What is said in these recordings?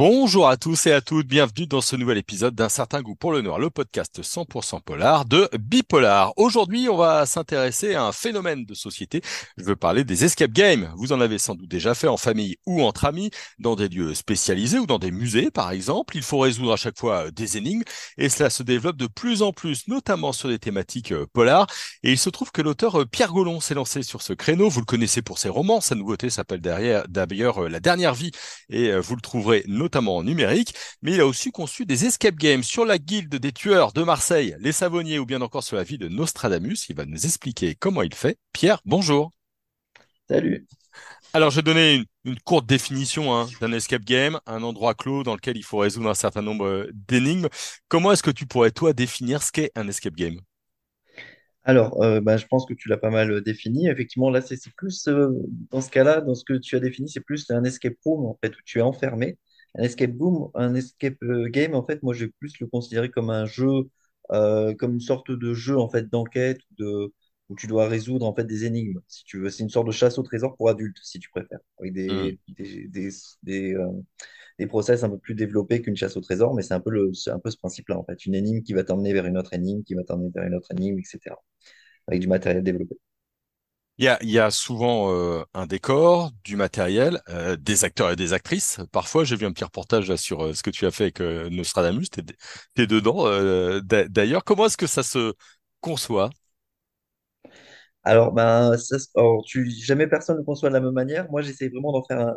bon Bonjour à tous et à toutes, bienvenue dans ce nouvel épisode d'un certain goût pour le noir, le podcast 100% polar de Bipolar. Aujourd'hui, on va s'intéresser à un phénomène de société. Je veux parler des escape games. Vous en avez sans doute déjà fait en famille ou entre amis, dans des lieux spécialisés ou dans des musées par exemple. Il faut résoudre à chaque fois des énigmes et cela se développe de plus en plus, notamment sur des thématiques euh, polars. Et il se trouve que l'auteur euh, Pierre Gollon s'est lancé sur ce créneau. Vous le connaissez pour ses romans. Sa nouveauté s'appelle d'ailleurs euh, La dernière vie et vous le trouverez notamment en numérique, mais il a aussi conçu des escape games sur la guilde des tueurs de Marseille, les Savonniers ou bien encore sur la vie de Nostradamus. Il va nous expliquer comment il fait. Pierre, bonjour. Salut. Alors, je vais donner une, courte définition hein, d'un escape game, un endroit clos dans lequel il faut résoudre un certain nombre euh, d'énigmes. Comment est-ce que tu pourrais, toi, définir ce qu'est un escape game? Alors, euh, bah, je pense que tu l'as pas mal euh, défini. Effectivement, là, c'est c'est plus, dans ce cas-là, dans ce que tu as défini, c'est plus un escape room, en fait, où tu es enfermé un escape boom, un escape euh, game, en fait, moi, je vais plus le considérer comme un jeu, euh, comme une sorte de jeu en fait d'enquête de où tu dois résoudre en fait des énigmes. Si tu veux, c'est une sorte de chasse au trésor pour adultes, si tu préfères, avec des des, des, des, euh, des process un peu plus développés qu'une chasse au trésor, mais c'est un peu le, c'est un peu ce principe-là en fait, une énigme qui va t'emmener vers une autre énigme, qui va t'emmener vers une autre énigme, etc. Avec du matériel développé. Il y a, a souvent euh, un décor, du matériel, euh, des acteurs et des actrices. Parfois, j'ai vu un petit reportage sur euh, ce que tu as fait avec Nostradamus. T'es, t'es dedans. d'a- d'ailleurs, comment est-ce que ça se conçoit? Alors, ben, alors, tu, jamais personne ne conçoit de la même manière. Moi, j'essaie vraiment d'en faire un,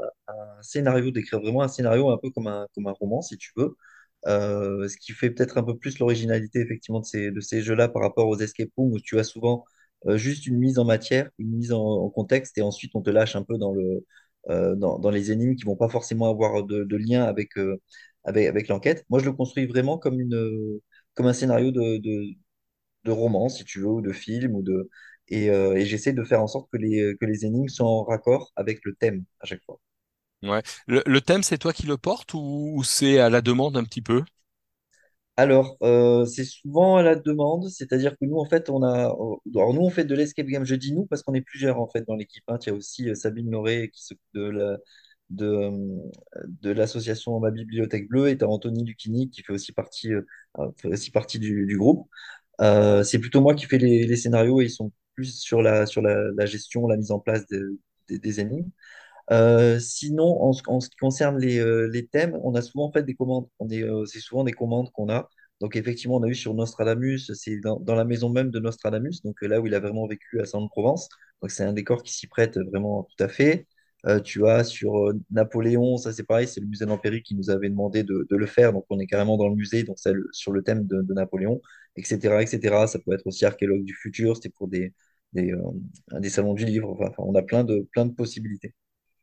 scénario, d'écrire vraiment un scénario un peu comme un, roman, si tu veux. Ce qui fait peut-être un peu plus l'originalité, effectivement, de ces, jeux-là par rapport aux escape rooms où tu as souvent juste une mise en matière, une mise en, contexte, et ensuite on te lâche un peu dans le, euh, dans, les énigmes qui vont pas forcément avoir de, de lien avec, euh, avec, avec l'enquête. Moi, je le construis vraiment comme une, comme un scénario de, de, de roman, si tu veux, ou de film, ou de... Et, euh, et j'essaie de faire en sorte que les, que les énigmes soient en raccord avec le thème à chaque fois. Ouais. Le, le thème, c'est toi qui le portes ou, ou c'est à la demande un petit peu? Alors, euh, c'est souvent à la demande, c'est-à-dire que nous, en fait, on a... Alors, nous, on fait de l'escape game. Je dis nous parce qu'on est plusieurs, en fait, dans l'équipe. hein. Il y a aussi euh, Sabine Lauré qui s'occupe de la... de, euh, de l'association Ma Bibliothèque Bleue et t'as Anthony Lucchini qui fait aussi partie, euh, aussi partie du, du groupe. Euh, c'est plutôt moi qui fais les, les scénarios et ils sont plus sur la, sur la, gestion, la mise en place de- des des énigmes. Euh, sinon, en, ce qui concerne les, euh, les thèmes, on a souvent fait des commandes. Euh, c'est souvent des commandes qu'on a. Donc, effectivement, on a eu sur Nostradamus, c'est dans, la maison même de Nostradamus, donc là où il a vraiment vécu à Saint-Provence. Donc, c'est un décor qui s'y prête vraiment tout à fait. Tu as sur Napoléon, ça c'est pareil, c'est le musée d'Empéry qui nous avait demandé de, le faire. Donc, on est carrément dans le musée, donc c'est sur le thème de, Napoléon, etc., etc. Ça peut être aussi archéologue du futur, c'était pour des, des, salons du livre. Enfin, on a plein de possibilités.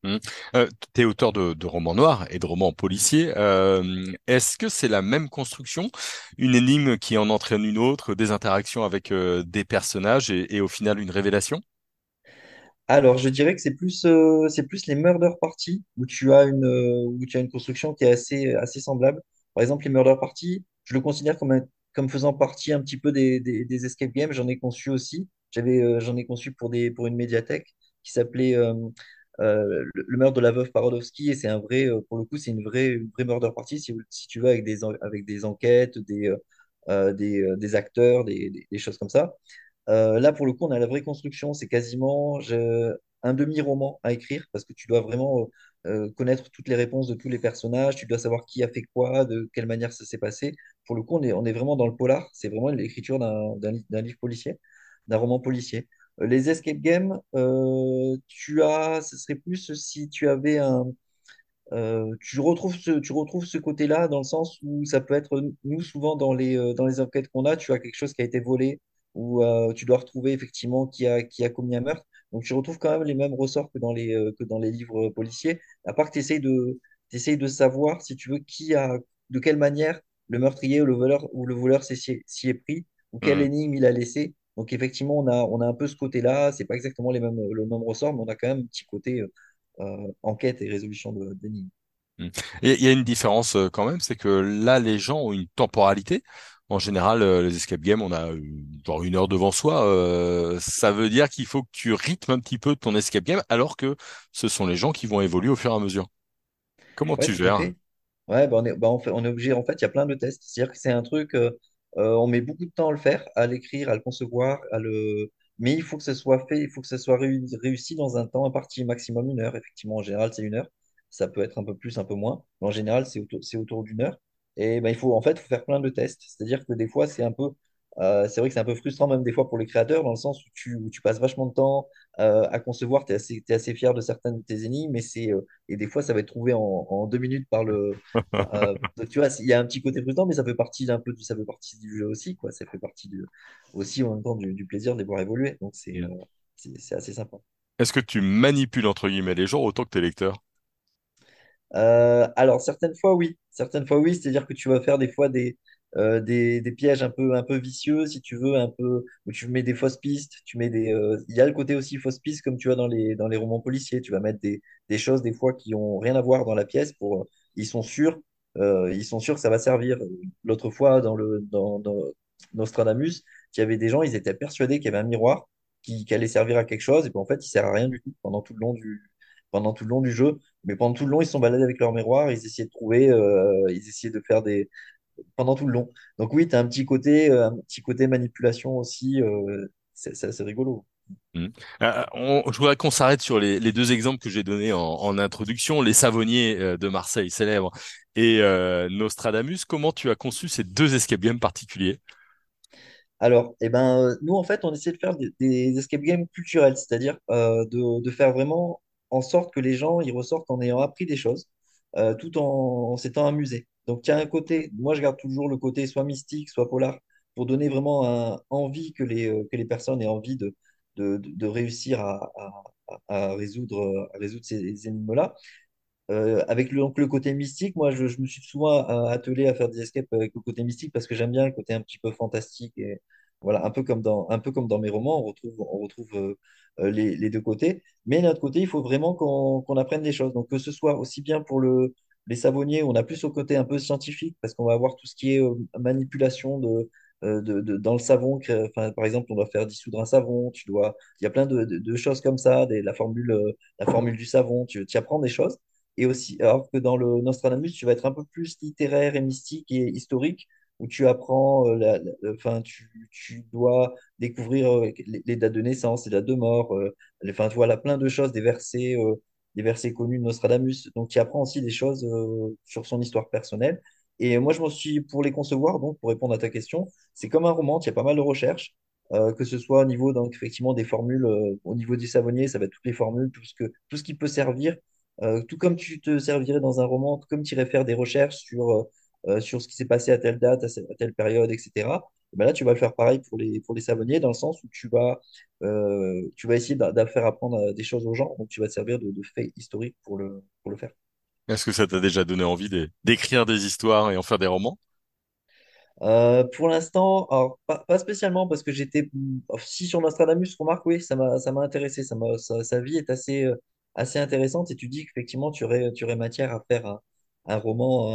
Hmm. Euh, tu es auteur de, romans noirs et de romans policiers. Euh, est-ce que c'est la même construction, une énigme qui en entraîne une autre, des interactions avec euh, des personnages et, au final une révélation? Alors, je dirais que c'est plus, c'est plus les murder parties où tu as une, où tu as une construction qui est assez, assez semblable. Par exemple, les murder parties, je le considère comme, comme faisant partie un petit peu des, des, escape games. J'en ai conçu aussi. J'avais, j'en ai conçu pour, des, pour une médiathèque qui s'appelait euh, le, meurtre de la veuve Parodowski. Et c'est un vrai, euh, pour le coup, c'est une vraie, une vraie murder party, si, si tu veux, avec des, avec des enquêtes, des, euh, des, des acteurs, des, des, choses comme ça. Là, pour le coup, on a la vraie construction. C'est quasiment un demi-roman à écrire parce que tu dois vraiment connaître toutes les réponses de tous les personnages. Tu dois savoir qui a fait quoi, de quelle manière ça s'est passé. Pour le coup, on est, on est vraiment dans le polar. C'est vraiment l'écriture d'un livre policier, d'un roman policier. Euh, Les escape games, euh, tu as, ce serait plus si tu avais un, euh, tu retrouves ce, tu retrouves ce côté-là dans le sens où ça peut être, nous, souvent dans les, euh, dans les enquêtes qu'on a, tu as quelque chose qui a été volé ou euh, tu dois retrouver effectivement qui a, qui a commis un meurtre. Donc tu retrouves quand même les mêmes ressorts que dans les, que dans les livres policiers, à part que tu essayes de, t'essayes de savoir, si tu veux, qui a, de quelle manière le meurtrier ou le voleur, ou le voleur s'y s'y est pris ou quelle Hmm. énigme il a laissé. Donc effectivement, on a, on a un peu ce côté-là. C'est pas exactement les mêmes, le même ressort, mais on a quand même un petit côté euh, euh, enquête et résolution de- d'énigmes. Mm. Et il y a une différence euh, quand même, c'est que là, les gens ont une temporalité. En général, les escape games, on a genre une heure devant soi. euh, ça veut dire qu'il faut que tu rythmes un petit peu ton escape game, alors que ce sont les gens qui vont évoluer au fur et à mesure. Comment Ouais, tu gères? fait. Ouais, bah on est, bah on fait, on est obligé. En fait, il y a plein de tests. C'est-à-dire que c'est un truc, euh, euh, on met beaucoup de temps à le faire, à l'écrire, à le concevoir, à le. Mais il faut que ce soit fait, il faut que ce soit réu- réussi dans un temps imparti, maximum une heure. Effectivement, en général, c'est une heure. Ça peut être un peu plus, un peu moins. Mais en général, c'est autour, c'est autour d'une heure. Et ben, il faut, en fait, faut faire plein de tests. C'est-à-dire que des fois, c'est un peu. Euh, c'est vrai que c'est un peu frustrant, même des fois, pour les créateurs, dans le sens où tu, où tu passes vachement de temps euh, à concevoir. Tu es assez, fier de certaines de tes énigmes, mais c'est, euh, et des fois, ça va être trouvé en, en deux minutes par le donc, tu vois, il y a un petit côté frustrant, mais ça fait partie d'un peu du, ça fait partie du jeu aussi, quoi. Ça fait partie du, aussi en même temps du, du plaisir de les voir évoluer. Donc c'est Mm. c'est c'est assez sympa. Est-ce que tu manipules entre guillemets les gens autant que tes lecteurs? Euh, alors, certaines fois, oui. Certaines fois, oui. C'est-à-dire que tu vas faire des fois des, euh, des, des pièges un peu, un peu vicieux, si tu veux, un peu, où tu mets des fausses pistes. Tu mets des, euh, il y a le côté aussi fausses pistes, comme tu as dans les, dans les romans policiers. Tu vas mettre des, des choses, des fois, qui ont rien à voir dans la pièce pour, ils sont sûrs, ils sont sûrs que ça va servir. L'autre fois, dans le, dans, dans Nostradamus, il y avait des gens, ils étaient persuadés qu'il y avait un miroir qui, qui allait servir à quelque chose, et puis en fait, il sert à rien du tout pendant tout le long du, pendant tout le long du jeu. Mais pendant tout le long, ils se sont baladés avec leur miroir, ils essayaient de trouver, euh, ils essayaient de faire des. pendant tout le long. Donc oui, tu as un petit côté, euh, un petit côté manipulation aussi, euh, c'est assez rigolo. Mm. Euh, on- je voudrais qu'on s'arrête sur les, les deux exemples que j'ai donnés en, en introduction, les savonniers de Marseille célèbres et Nostradamus. Comment tu as conçu ces deux escape games particuliers? Alors, eh ben, nous, en fait, on essaie de faire des, des escape games culturels, c'est-à-dire euh, de, de faire vraiment en sorte que les gens ils ressortent en ayant appris des choses, euh, tout en, s'étant amusés. Donc, il y a un côté, moi, je garde toujours le côté soit mystique, soit polar, pour donner vraiment un- envie que les, euh, que les personnes aient envie de, de, de- réussir à, à- résoudre, résoudre ces énigmes-là. Euh, avec le, donc, le côté mystique, moi, je, je me suis souvent attelé à faire des escapes avec le côté mystique parce que j'aime bien le côté un petit peu fantastique et voilà, un peu comme dans, un peu comme dans mes romans, on retrouve, on retrouve euh, euh, les, les deux côtés. Mais d'un autre côté, il faut vraiment qu'on apprenne des choses. Donc, que ce soit aussi bien pour le, les savonniers, on a plus au côté un peu scientifique parce qu'on va avoir tout ce qui est euh, manipulation de, de, dans le savon. que- Enfin, par exemple, on doit faire dissoudre un savon, tu dois, il y a plein de, de- choses comme ça, des- la formule, la formule du savon, tu, tu apprends des choses. Et aussi, alors que dans le Nostradamus, tu vas être un peu plus littéraire et mystique et historique, où tu apprends, euh, enfin, tu, tu dois découvrir euh, les, dates de naissance, les dates de mort, euh, enfin, voilà, plein de choses, des versets, des versets connus de Nostradamus. Donc, tu apprends aussi des choses sur son histoire personnelle. Et moi, je m'en suis, pour les concevoir, donc, pour répondre à ta question, c'est comme un roman, il y a pas mal de recherches. que ce soit au niveau donc effectivement des formules au niveau du savonnier ça va être toutes les formules tout ce que tout ce qui peut servir tout comme tu te servirais dans un roman, comme tu irais faire des recherches sur, euh, sur ce qui s'est passé à telle date, à, telle période, etc. Et ben là, tu vas le faire pareil pour les, pour les savonniers, dans le sens où tu vas, euh, tu vas essayer de faire apprendre euh, des choses aux gens. Donc, tu vas te servir de, de faits historiques pour le, pour le faire. Est-ce que ça t'a déjà donné envie d'é- d'écrire des histoires et en faire des romans? Euh, pour l'instant, pas, pas spécialement parce que j'étais. Si sur Nostradamus, remarque, oui, ça m'a, ça m'a intéressé. Ça m'a, sa, vie est assez, assez intéressante et tu dis qu'effectivement, tu aurais, tu aurais matière à faire un, un roman,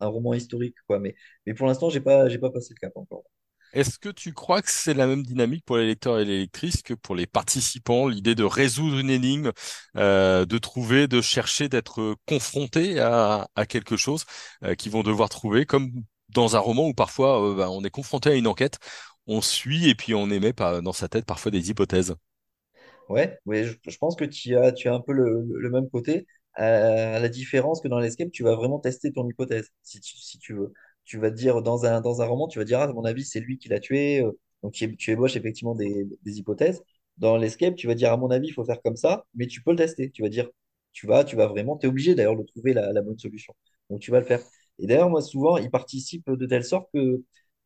un, roman historique, quoi. Mais, mais pour l'instant, j'ai pas, j'ai pas passé le cap encore. Est-ce que tu crois que c'est la même dynamique pour les lecteurs et les lectrices que pour les participants, l'idée de résoudre une énigme, euh, de trouver, de chercher, d'être confronté à, à quelque chose euh, qu'ils vont devoir trouver, comme dans un roman où parfois euh, bah, on est confronté à une enquête, on suit et puis on émet dans sa tête parfois des hypothèses? Ouais, ouais, je, je pense que tu as, tu as un peu le, le même côté. Euh, à la différence que dans l'escape, tu vas vraiment tester ton hypothèse, si tu, si tu veux. Tu vas dire, dans un, dans un roman, tu vas dire, ah, à mon avis, c'est lui qui l'a tué. euh, Donc, tu, tu ébauches effectivement des, des hypothèses. Dans l'escape, tu vas dire, à mon avis, il faut faire comme ça, mais tu peux le tester. Tu vas dire, tu vas, tu vas vraiment, tu es obligé d'ailleurs de trouver la, la bonne solution. Donc, tu vas le faire. Et d'ailleurs, moi, souvent, ils participent de telle sorte que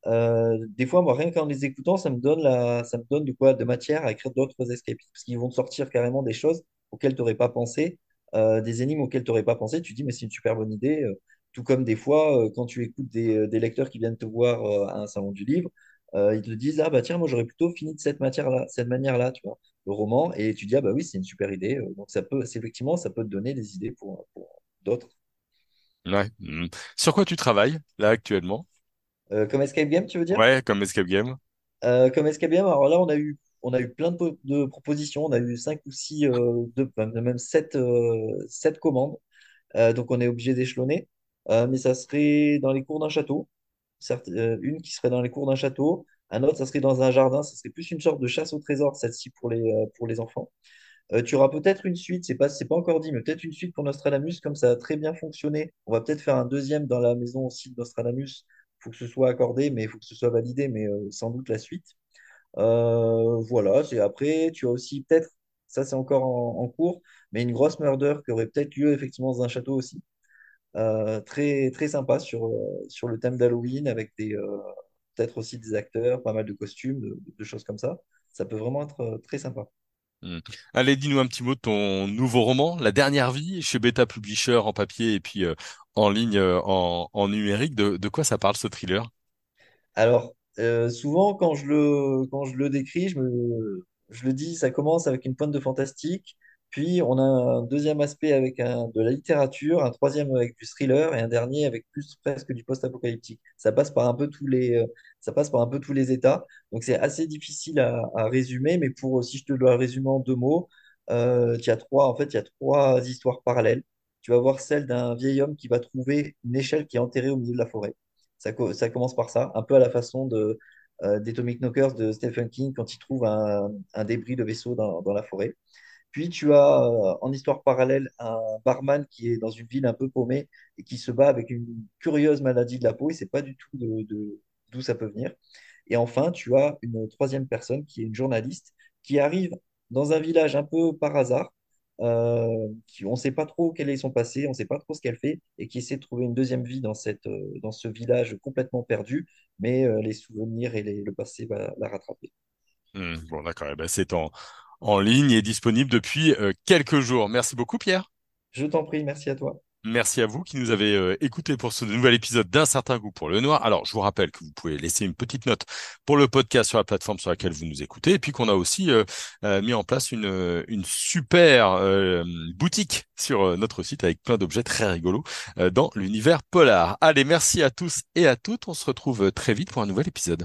euh, des fois, moi, rien qu'en les écoutant, ça me donne la, ça me donne de quoi, de matière à écrire d'autres escapes. Parce qu'ils vont te sortir carrément des choses auxquelles tu n'aurais pas pensé, euh, des énigmes auxquelles tu n'aurais pas pensé. Tu te dis, mais c'est une super bonne idée. Euh, tout comme des fois, euh, quand tu écoutes des, des lecteurs qui viennent te voir à un salon du livre, ils te disent, ah bah tiens, moi j'aurais plutôt fini de cette matière-là, cette manière-là, tu vois, le roman. Et tu dis, ah bah oui, c'est une super idée. Donc ça peut, effectivement, ça peut te donner des idées pour, pour d'autres. Ouais. Mm. Sur quoi tu travailles là actuellement? Euh, comme escape game, tu veux dire? Ouais, comme escape game. Euh, comme escape game, alors là, on a eu, on a eu plein de, po- de propositions. On a eu cinq ou six, euh, de, même sept, euh, commandes. Euh, donc, on est obligé d'échelonner. mais ça serait dans les cours d'un château. Certes, une qui serait dans les cours d'un château, un autre, ça serait dans un jardin. Ça serait plus une sorte de chasse au trésor, celle-ci pour les, enfants. Tu auras peut-être une suite, c'est pas, c'est pas encore dit, mais peut-être une suite pour Nostradamus, comme ça a très bien fonctionné. On va peut-être faire un deuxième dans la maison aussi de Nostradamus. Il faut que ce soit accordé, mais il faut que ce soit validé, mais sans doute la suite. Euh, voilà, c'est après, tu as aussi peut-être, ça c'est encore en, en cours, mais une grosse murder qui aurait peut-être lieu effectivement dans un château aussi. Euh, très, très sympa sur, euh, sur le thème d'Halloween avec des, peut-être aussi des acteurs, pas mal de costumes, de, de choses comme ça. Ça peut vraiment être très sympa. Hmm. Allez, dis-nous un petit mot de ton nouveau roman, La dernière vie, chez Beta Publisher en papier et puis euh, en ligne euh, en, en numérique. De, de quoi ça parle ce thriller? Alors, euh, souvent, quand je le, quand je le décris, je me, je le dis, ça commence avec une pointe de fantastique, puis on a un deuxième aspect avec un, de la littérature, un troisième avec du thriller et un dernier avec plus presque du post-apocalyptique. Ça passe par un peu tous les, euh, ça passe par un peu tous les états. Donc, c'est assez difficile à, résumer, mais pour, si je te dois résumer en deux mots, euh, il y a trois, en fait, il y a trois histoires parallèles. Tu vas voir celle d'un vieil homme qui va trouver une échelle qui est enterrée au milieu de la forêt. Ça, co- ça commence par ça, un peu à la façon de, euh, d'Atomic Knockers de Stephen King quand il trouve un, débris de vaisseau dans, la forêt. Puis tu as euh, en histoire parallèle un barman qui est dans une ville un peu paumée et qui se bat avec une curieuse maladie de la peau. Ne sait pas du tout de, de- d'où ça peut venir. Et enfin, tu as une troisième personne qui est une journaliste qui arrive dans un village un peu par hasard. Euh, qui, on ne sait pas trop quel est son passé, on ne sait pas trop ce qu'elle fait, et qui essaie de trouver une deuxième vie dans, cette, euh, dans ce village complètement perdu, mais euh, les souvenirs et les- le passé va la rattraper. Hmm, bon, d'accord. Eh ben, c'est en, en ligne et disponible depuis euh, quelques jours. Merci beaucoup, Pierre. Je t'en prie, merci à toi. Merci à vous qui nous avez euh, écoutés pour ce nouvel épisode d'Un certain goût pour le noir. Alors, je vous rappelle que vous pouvez laisser une petite note pour le podcast sur la plateforme sur laquelle vous nous écoutez, et puis qu'on a aussi euh, euh, mis en place une, une super boutique sur notre site avec plein d'objets très rigolos dans l'univers polar. Allez, merci à tous et à toutes. On se retrouve très vite pour un nouvel épisode.